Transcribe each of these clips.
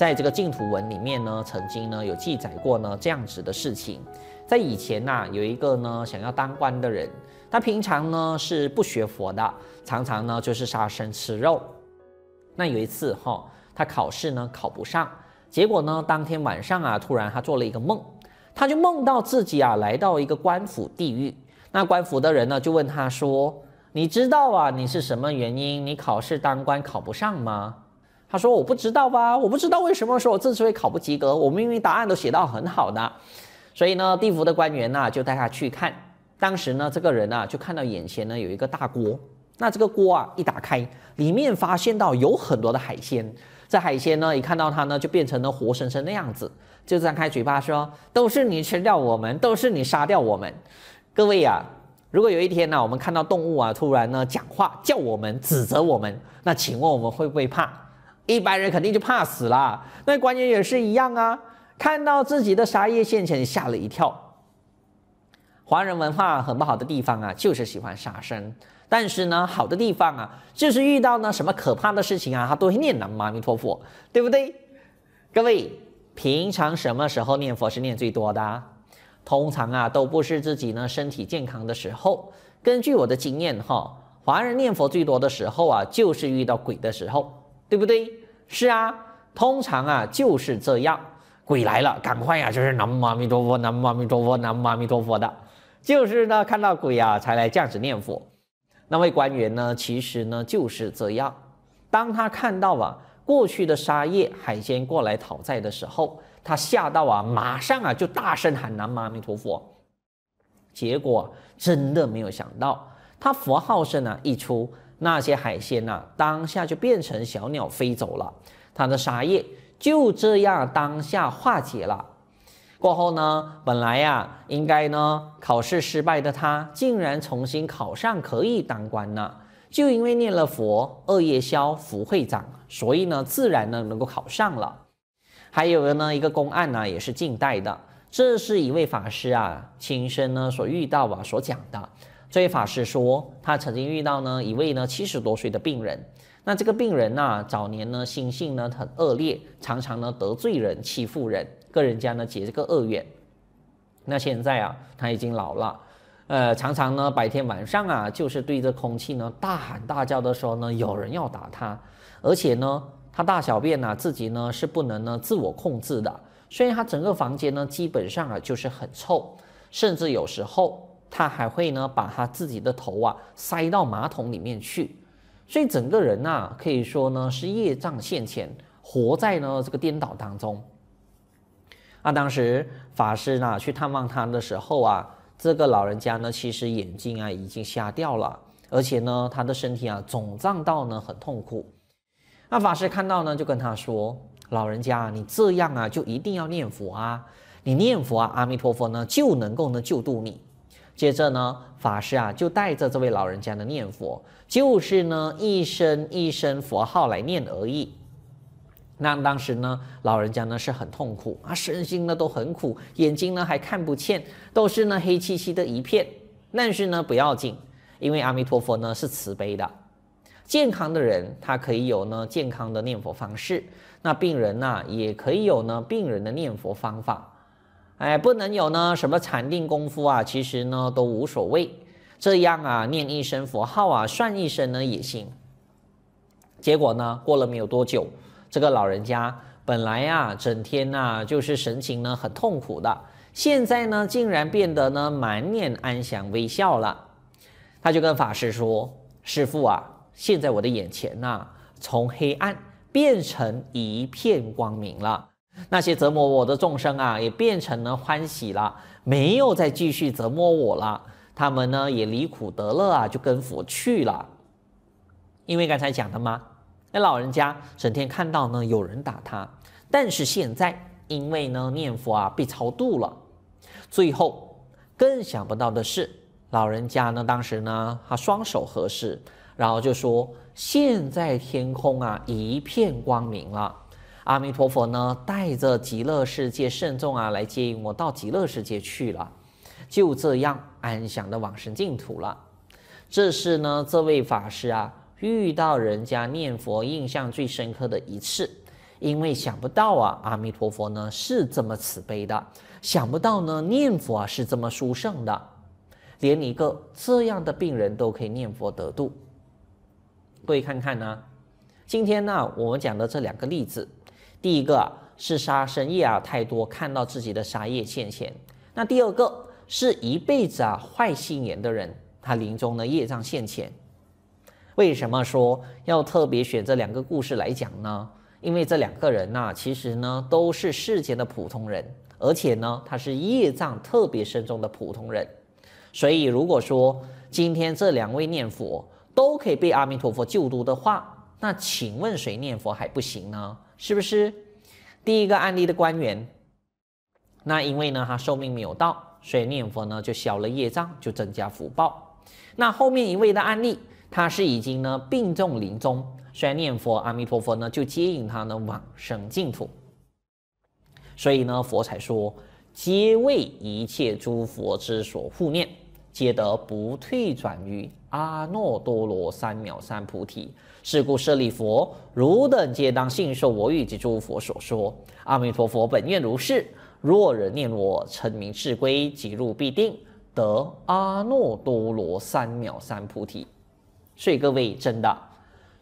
在这个净土文里面呢，曾经呢有记载过呢这样子的事情。在以前呐、有一个呢想要当官的人，他平常呢是不学佛的，常常呢就是杀生吃肉。那有一次哈、他考试呢考不上，结果呢当天晚上啊，突然他做了一个梦，他就梦到自己啊来到一个官府地狱。那官府的人呢就问他说：“你知道啊，你是什么原因你考试当官考不上吗？”他说：“我不知道吧，我不知道为什么说我这次会考不及格，我明明答案都写到很好的。”所以呢，地府的官员呢就带他去看。当时呢，这个人啊就看到眼前呢有一个大锅，那这个锅啊一打开，里面发现到有很多的海鲜。这海鲜呢一看到它呢就变成了活生生的样子，就张开嘴巴说：“都是你吃掉我们，都是你杀掉我们。”各位呀、啊，如果有一天呢我们看到动物啊突然呢讲话叫我们指责我们，那请问我们会不会怕？一般人肯定就怕死了。那官员也是一样啊，看到自己的杀业现前吓了一跳。华人文化很不好的地方啊，就是喜欢杀生。但是呢，好的地方啊，就是遇到呢什么可怕的事情啊，他都会念南无阿弥陀佛，对不对？各位，平常什么时候念佛是念最多的？通常啊，都不是自己呢身体健康的时候。根据我的经验哈，华人念佛最多的时候啊，就是遇到鬼的时候，对不对？是啊，通常啊就是这样，鬼来了，赶快呀、啊，就是南无阿弥陀佛，南无阿弥陀佛，南无阿弥陀佛的。就是呢，看到鬼啊，才来这样子念佛。那位官员呢，其实呢就是这样。当他看到啊过去的沙业海鲜过来讨债的时候，他吓到啊，马上啊就大声喊南无阿弥陀佛。结果真的没有想到，他佛号声啊一出，那些海鲜呐、当下就变成小鸟飞走了。他的杀业就这样当下化解了。过后呢，本来呀、应该呢考试失败的他，竟然重新考上，可以当官了。就因为念了佛，恶业消，福会长，所以呢，自然呢能够考上了。还有呢一个公案呢，也是近代的，这是一位法师啊亲身呢所遇到啊所讲的。这位法师说，他曾经遇到呢一位呢七十多岁的病人，那这个病人呢早年呢心性呢很恶劣，常常呢得罪人，欺负人。跟人家呢结这个恶缘，那现在啊他已经老了，呃常常呢白天晚上啊就是对着空气呢大喊大叫的时候呢有人要打他，而且呢他大小便呢自己呢是不能呢自我控制的，所以他整个房间呢基本上啊就是很臭，甚至有时候他还会呢把他自己的头啊塞到马桶里面去，所以整个人呐可以说呢是业障现前，活在呢这个颠倒当中。那当时法师呢去探望他的时候啊，这个老人家呢其实眼睛啊已经瞎掉了，而且呢他的身体啊肿胀到呢很痛苦。那法师看到呢就跟他说：“老人家，你这样啊就一定要念佛啊，你念佛啊，阿弥陀佛呢就能够呢救度你。”接着呢法师啊就带着这位老人家的念佛，就是呢一声一声佛号来念而已。那当时呢，老人家呢是很痛苦啊，身心呢都很苦，眼睛呢还看不见，都是呢黑漆漆的一片。但是呢不要紧，因为阿弥陀佛呢是慈悲的，健康的人他可以有呢健康的念佛方式，那病人呢也可以有呢病人的念佛方法。哎，不能有呢什么禅定功夫啊，其实呢都无所谓，这样啊念一声佛号啊，算一声呢也行。结果呢过了没有多久。这个老人家本来啊，整天呐就是神情呢很痛苦的，现在呢竟然变得呢满脸安详微笑了。他就跟法师说：“师父啊，现在我的眼前呐，从黑暗变成一片光明了。那些折磨我的众生啊，也变成了欢喜了，没有再继续折磨我了。他们呢也离苦得乐啊，就跟佛去了。因为刚才讲的嘛？”那老人家整天看到呢有人打他，但是现在因为呢念佛啊被超度了，最后更想不到的是，老人家呢当时呢他双手合十，然后就说：现在天空啊一片光明了，阿弥陀佛呢带着极乐世界圣众啊来接引我到极乐世界去了，就这样安详的往生净土了。这是呢这位法师啊。遇到人家念佛印象最深刻的一次，因为想不到啊，阿弥陀佛呢是这么慈悲的，想不到呢念佛啊是这么殊胜的，连一个这样的病人都可以念佛得度。各位看看呢，今天呢我们讲的这两个例子，第一个是杀生业啊太多，看到自己的杀业现前；那第二个是一辈子啊坏心眼的人，他临终的业障现前。为什么说要特别选这两个故事来讲呢？因为这两个人呐，其实呢都是世间的普通人，而且呢他是业障特别深重的普通人。所以如果说今天这两位念佛都可以被阿弥陀佛救度的话，那请问谁念佛还不行呢？是不是？第一个案例的官员，那因为呢他寿命没有到，所以念佛呢就消了业障，就增加福报。那后面一位的案例。他是已经呢病重临终，虽然念佛，阿弥陀佛呢就接引他呢往生净土。所以呢佛才说，皆为一切诸佛之所护念，皆得不退转于阿耨多罗三藐三菩提。是故舍利弗，汝等皆当信受我语及诸佛所说。阿弥陀佛本愿如是。若人念我，称名至归，即入必定得阿耨多罗三藐三菩提。所以各位真的，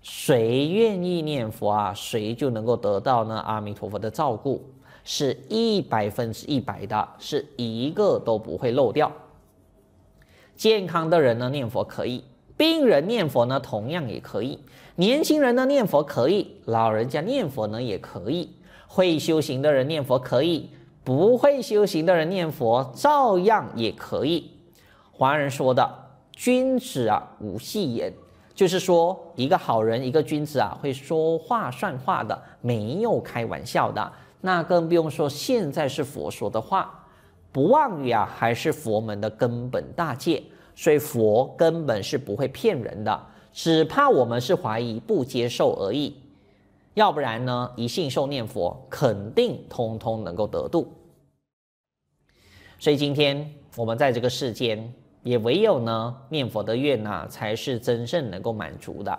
谁愿意念佛啊，谁就能够得到呢阿弥陀佛的照顾，是一百分之一百的，是一个都不会漏掉。健康的人呢念佛可以，病人念佛呢同样也可以，年轻人呢念佛可以，老人家念佛呢也可以，会修行的人念佛可以，不会修行的人念佛照样也可以。华人说的君子啊无戏言。就是说，一个好人，一个君子啊，会说话算话的，没有开玩笑的。那更不用说现在是佛说的话，不妄语啊，还是佛门的根本大戒。所以佛根本是不会骗人的，只怕我们是怀疑不接受而已。要不然呢，一信受念佛，肯定通通能够得度。所以今天我们在这个世间。也唯有呢，念佛的愿呐、才是真正能够满足的。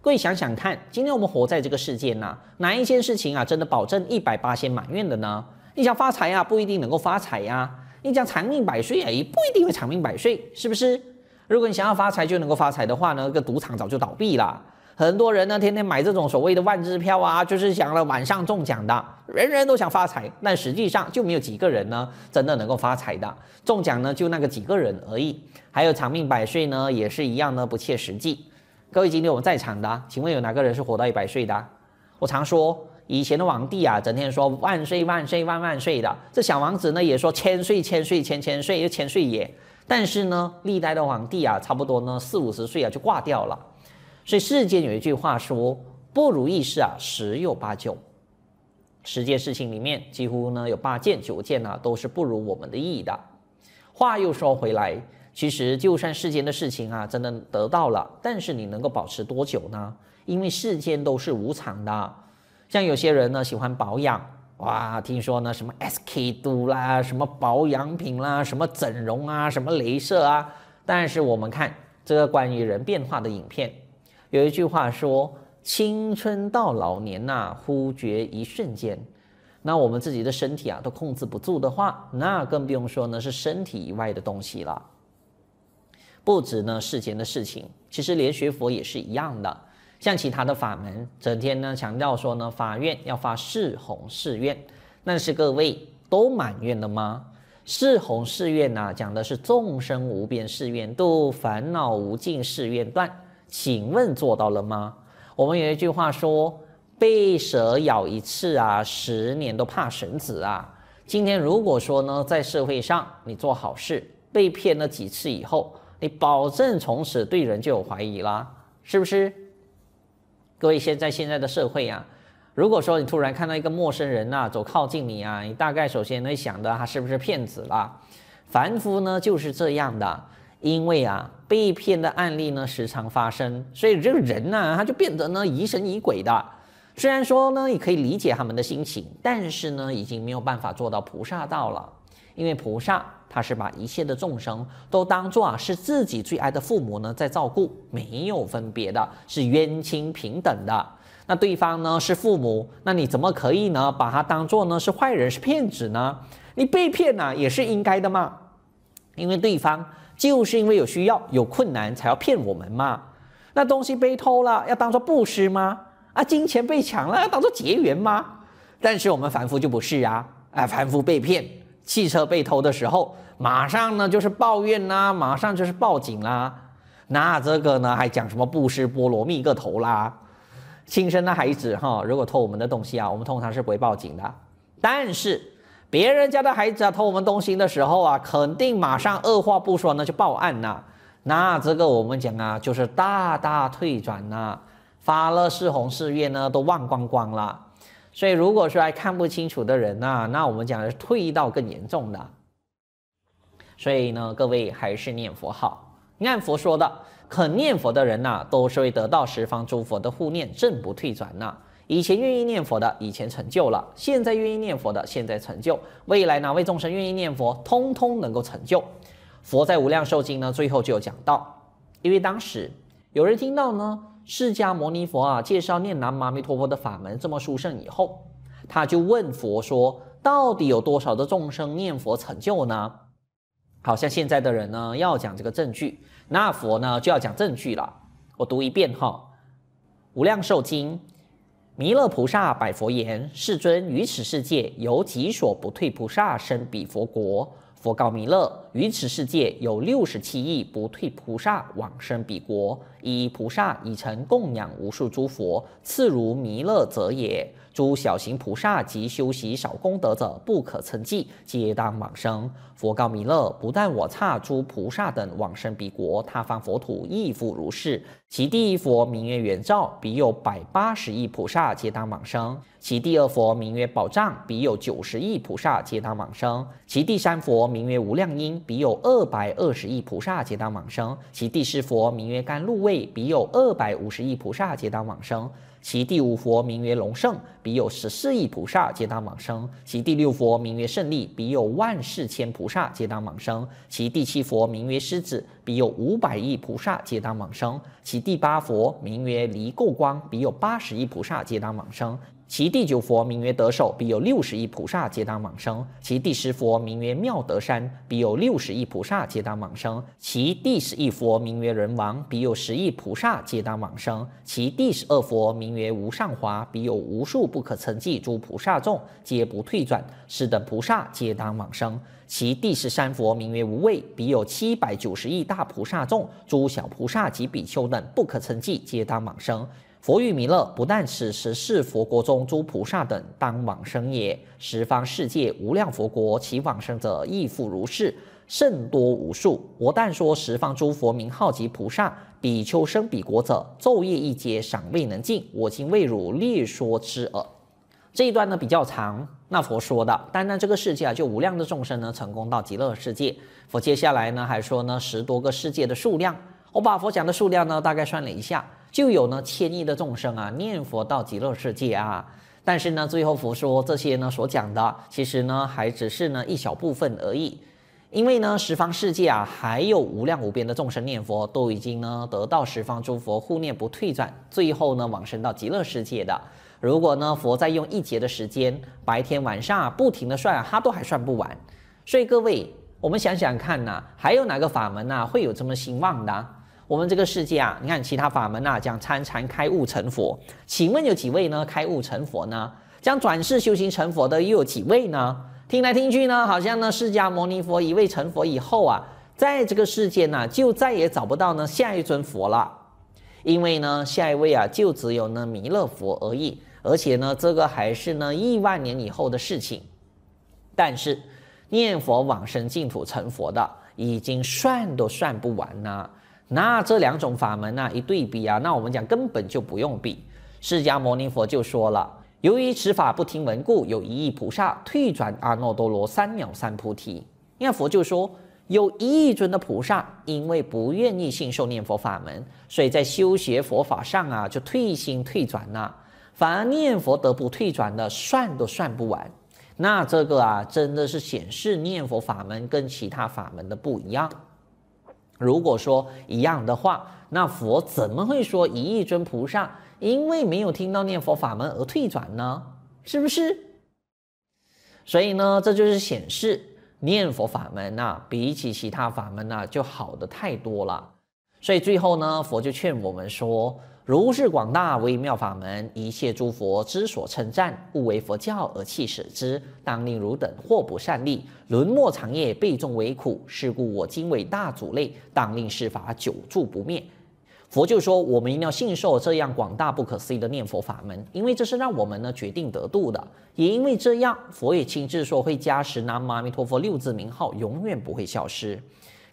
各位想想看，今天我们活在这个世间呐，哪一件事情啊，真的保证一百八千满愿的呢？你想发财呀、啊，不一定能够发财呀、你讲长命百岁啊，也不一定会长命百岁，是不是？如果你想要发财就能够发财的话呢，这个赌场早就倒闭了。很多人呢，天天买这种所谓的万支票啊，就是想了晚上中奖的，人人都想发财，但实际上就没有几个人呢，真的能够发财的。中奖呢，就那个几个人而已。还有长命百岁呢，也是一样呢，不切实际。各位今天我们在场的，请问有哪个人是活到一百岁的？我常说，以前的皇帝啊，整天说万岁万岁万万岁的，这小王子呢也说千岁千岁千千岁又千岁爷。但是呢，历代的皇帝啊，差不多呢四五十岁啊就挂掉了。所以世间有一句话说，不如意事啊十有八九，十件事情里面几乎呢有八件九件呢、啊、都是不如我们的意的。话又说回来，其实就算世间的事情啊真的得到了，但是你能够保持多久呢？因为世间都是无常的。像有些人呢喜欢保养，哇，听说呢什么 SK two 啦，什么保养品啦，什么整容啊，什么镭射啊，但是我们看这个关于人变化的影片。有一句话说：“青春到老年呐、忽觉一瞬间。”那我们自己的身体啊，都控制不住的话，那更不用说呢是身体以外的东西了。不止呢世间的事情，其实连学佛也是一样的。像其他的法门，整天呢强调说呢法院要发四弘誓愿，但是各位都满愿了吗？四弘誓愿呐，讲的是众生无边誓愿度，烦恼无尽誓愿断。请问做到了吗？我们有一句话说：“被蛇咬一次啊，十年都怕绳子啊。”今天如果说呢，在社会上你做好事，被骗了几次以后，你保证从此对人就有怀疑啦，是不是？各位，现在现在的社会啊，如果说你突然看到一个陌生人呐，走靠近你啊，你大概首先会想的他是不是骗子啦？凡夫呢就是这样的。因为啊，被骗的案例呢时常发生，所以这个人呢，他就变得呢疑神疑鬼的。虽然说呢，也可以理解他们的心情，但是呢，已经没有办法做到菩萨道了。因为菩萨他是把一切的众生都当作啊是自己最爱的父母呢在照顾，没有分别的，是冤亲平等的。那对方呢是父母，那你怎么可以呢把他当做呢是坏人是骗子呢？你被骗呐、也是应该的嘛，因为对方就是因为有需要有困难才要骗我们嘛。那东西被偷了要当做布施吗？啊，金钱被抢了要当做结缘吗？但是我们凡夫就不是啊，啊，凡夫被骗，汽车被偷的时候，马上呢就是抱怨啦、马上就是报警啦。那这个呢还讲什么布施波罗蜜个头啦？亲生的孩子哈，如果偷我们的东西啊，我们通常是不会报警的。但是别人家的孩子啊偷我们东西的时候啊，肯定马上二话不说呢就报案呐。那这个我们讲啊，就是大大退转呐，发了誓红誓愿呢都忘光光了。所以如果说还看不清楚的人呐，那我们讲的是退到更严重的。所以呢，各位还是念佛好。按佛说的。肯念佛的人呐、都是会得到十方诸佛的护念，正不退转呐、以前愿意念佛的，以前成就了；现在愿意念佛的，现在成就；未来哪位众生愿意念佛，通通能够成就。佛在无量寿经呢，最后就有讲到，因为当时有人听到呢，释迦牟尼佛啊介绍念南无阿弥陀佛的法门这么殊胜以后，他就问佛说，到底有多少的众生念佛成就呢？好像现在的人呢，要讲这个证据。那佛呢就要讲证据了，我读一遍哈，《无量寿经》，弥勒菩萨百佛言：“世尊，于此世界有几所不退菩萨生彼佛国？”佛告弥勒：“于此世界有六十七亿不退菩萨往生彼国，以菩萨已成供养无数诸佛，次如弥勒者也。”诸小行菩萨及修习少功德者，不可称计，皆当往生。佛告弥勒：不但我刹诸菩萨等往生彼国，他方佛土亦复如是。其第一佛名曰圆照，彼有百八十亿菩萨，皆当往生。其第二佛名曰宝藏，彼有九十亿菩萨，皆当往生。其第三佛名曰无量音，彼有二百二十亿菩萨，皆当往生。其第四佛名曰甘露味，彼有二百五十亿菩萨，皆当往生。其第五佛名曰龙胜，彼有十四亿菩萨，皆当往生。其第六佛名曰胜利，彼有万世千菩萨，皆当往生。其第七佛名曰狮子，彼有五百亿菩萨，皆当往生。其第八佛名曰离垢光，彼有八十亿菩萨，皆当往生。其第九佛名曰得手，彼有六十亿菩萨，皆当往生。其第十佛名曰妙德山，彼有六十亿菩萨，皆当往生。其第十一佛名曰人王，彼有十亿菩萨，皆当往生。其第十二佛名曰无上华，彼有无数不可称计诸菩萨众，皆不退转，是等菩萨皆当往生。其第十三佛名曰无畏，彼有七百九十亿大菩萨众，诸小菩萨及比丘等不可称计，皆当往生。佛语弥勒，不但此时是佛国中诸菩萨等当往生也，十方世界无量佛国，其往生者亦复如是，甚多无数。我但说十方诸佛名号及菩萨，比丘生彼国者，昼夜一劫尚未能尽。我今为汝略说之耳。这一段呢比较长，那佛说的，单单这个世界啊，就无量的众生呢成功到极乐世界。佛接下来呢还说呢十多个世界的数量，我把佛讲的数量呢大概算了一下。就有呢千亿的众生啊念佛到极乐世界啊，但是呢最后佛说这些呢所讲的其实呢还只是呢一小部分而已，因为呢十方世界啊还有无量无边的众生念佛都已经呢得到十方诸佛护念不退转，最后呢往生到极乐世界的。如果呢佛再用一劫的时间，白天晚上啊不停的算啊，他都还算不完。所以各位我们想想看呐、还有哪个法门呐、会有这么兴旺的？我们这个世界啊，你看其他法门啊，讲参禅开悟成佛，请问有几位呢？开悟成佛呢？讲转世修行成佛的又有几位呢？听来听去呢，好像呢释迦牟尼佛一位成佛以后啊，在这个世界呢，就再也找不到呢下一尊佛了，因为呢下一位啊，就只有呢弥勒佛而已，而且呢这个还是呢亿万年以后的事情。但是念佛往生净土成佛的，已经算都算不完呢。那这两种法门啊，一对比啊，那我们讲根本就不用比。释迦牟尼佛就说了，由于此法不听闻故，有一亿菩萨退转阿耨多罗三藐三菩提。你看佛就说，有一亿尊的菩萨，因为不愿意信受念佛法门，所以在修学佛法上啊，就退心退转呐、反而念佛得不退转的，算都算不完。那这个啊，真的是显示念佛法门跟其他法门的不一样。如果说一样的话，那佛怎么会说一亿尊菩萨因为没有听到念佛法门而退转呢？是不是？所以呢，这就是显示念佛法门呐、比起其他法门呐、就好的太多了。所以最后呢，佛就劝我们说：“如是广大微妙法门，一切诸佛之所称赞，勿为佛教而弃舍之。当令汝等或不善利，沦没长业，被众为苦。是故我今为大主类，当令是法久住不灭。”佛就说：“我们一定要信受这样广大不可思议的念佛法门，因为这是让我们呢决定得度的。也因为这样，佛也亲自说会加持南无阿弥陀佛六字名号，永远不会消失。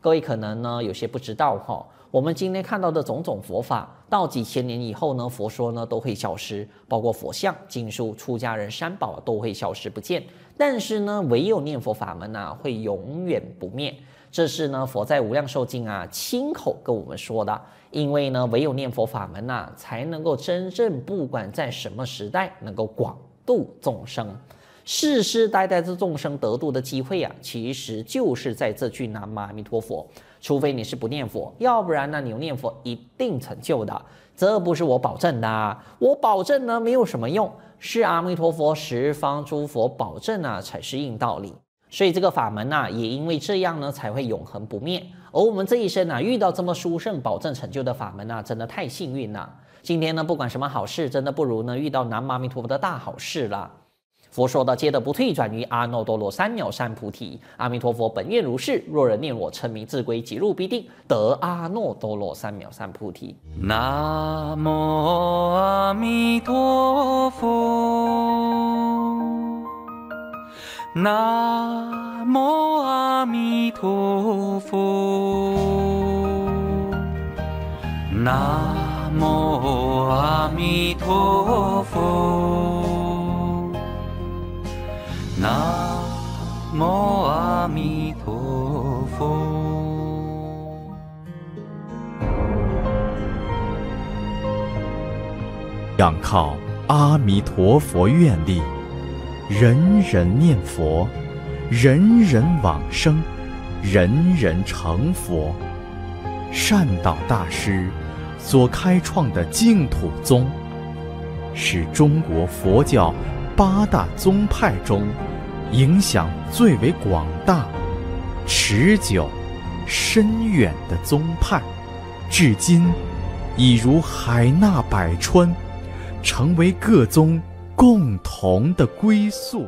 各位可能呢有些不知道哈、”我们今天看到的种种佛法，到几千年以后呢，佛说呢都会消失，包括佛像、经书、出家人、三宝都会消失不见。但是呢，唯有念佛法门啊，会永远不灭。这是呢，佛在《无量寿经》啊亲口跟我们说的。因为呢，唯有念佛法门啊，才能够真正不管在什么时代，能够广度众生。世世代代的众生得度的机会啊，其实就是在这句南无阿弥陀佛。除非你是不念佛，要不然呢，你念佛一定成就的。这不是我保证的，我保证呢没有什么用，是阿弥陀佛十方诸佛保证啊，才是硬道理。所以这个法门呢，也因为这样呢，才会永恒不灭。而我们这一生呢，遇到这么殊胜保证成就的法门呢，真的太幸运了。今天呢，不管什么好事，真的不如呢遇到南无阿弥陀佛的大好事了。佛说的，皆得不退转于阿耨多罗三藐三菩提。阿弥陀佛本愿如是。若人念我称名自归，即入必定得阿耨多罗三藐三菩提。南无阿弥陀佛。南无阿弥陀佛。南无阿弥陀佛。南无阿弥陀佛。仰靠阿弥陀佛愿力，人人念佛，人人往生，人人成佛。善导大师所开创的净土宗，是中国佛教八大宗派中，影响最为广大、持久、深远的宗派，至今已如海纳百川，成为各宗共同的归宿。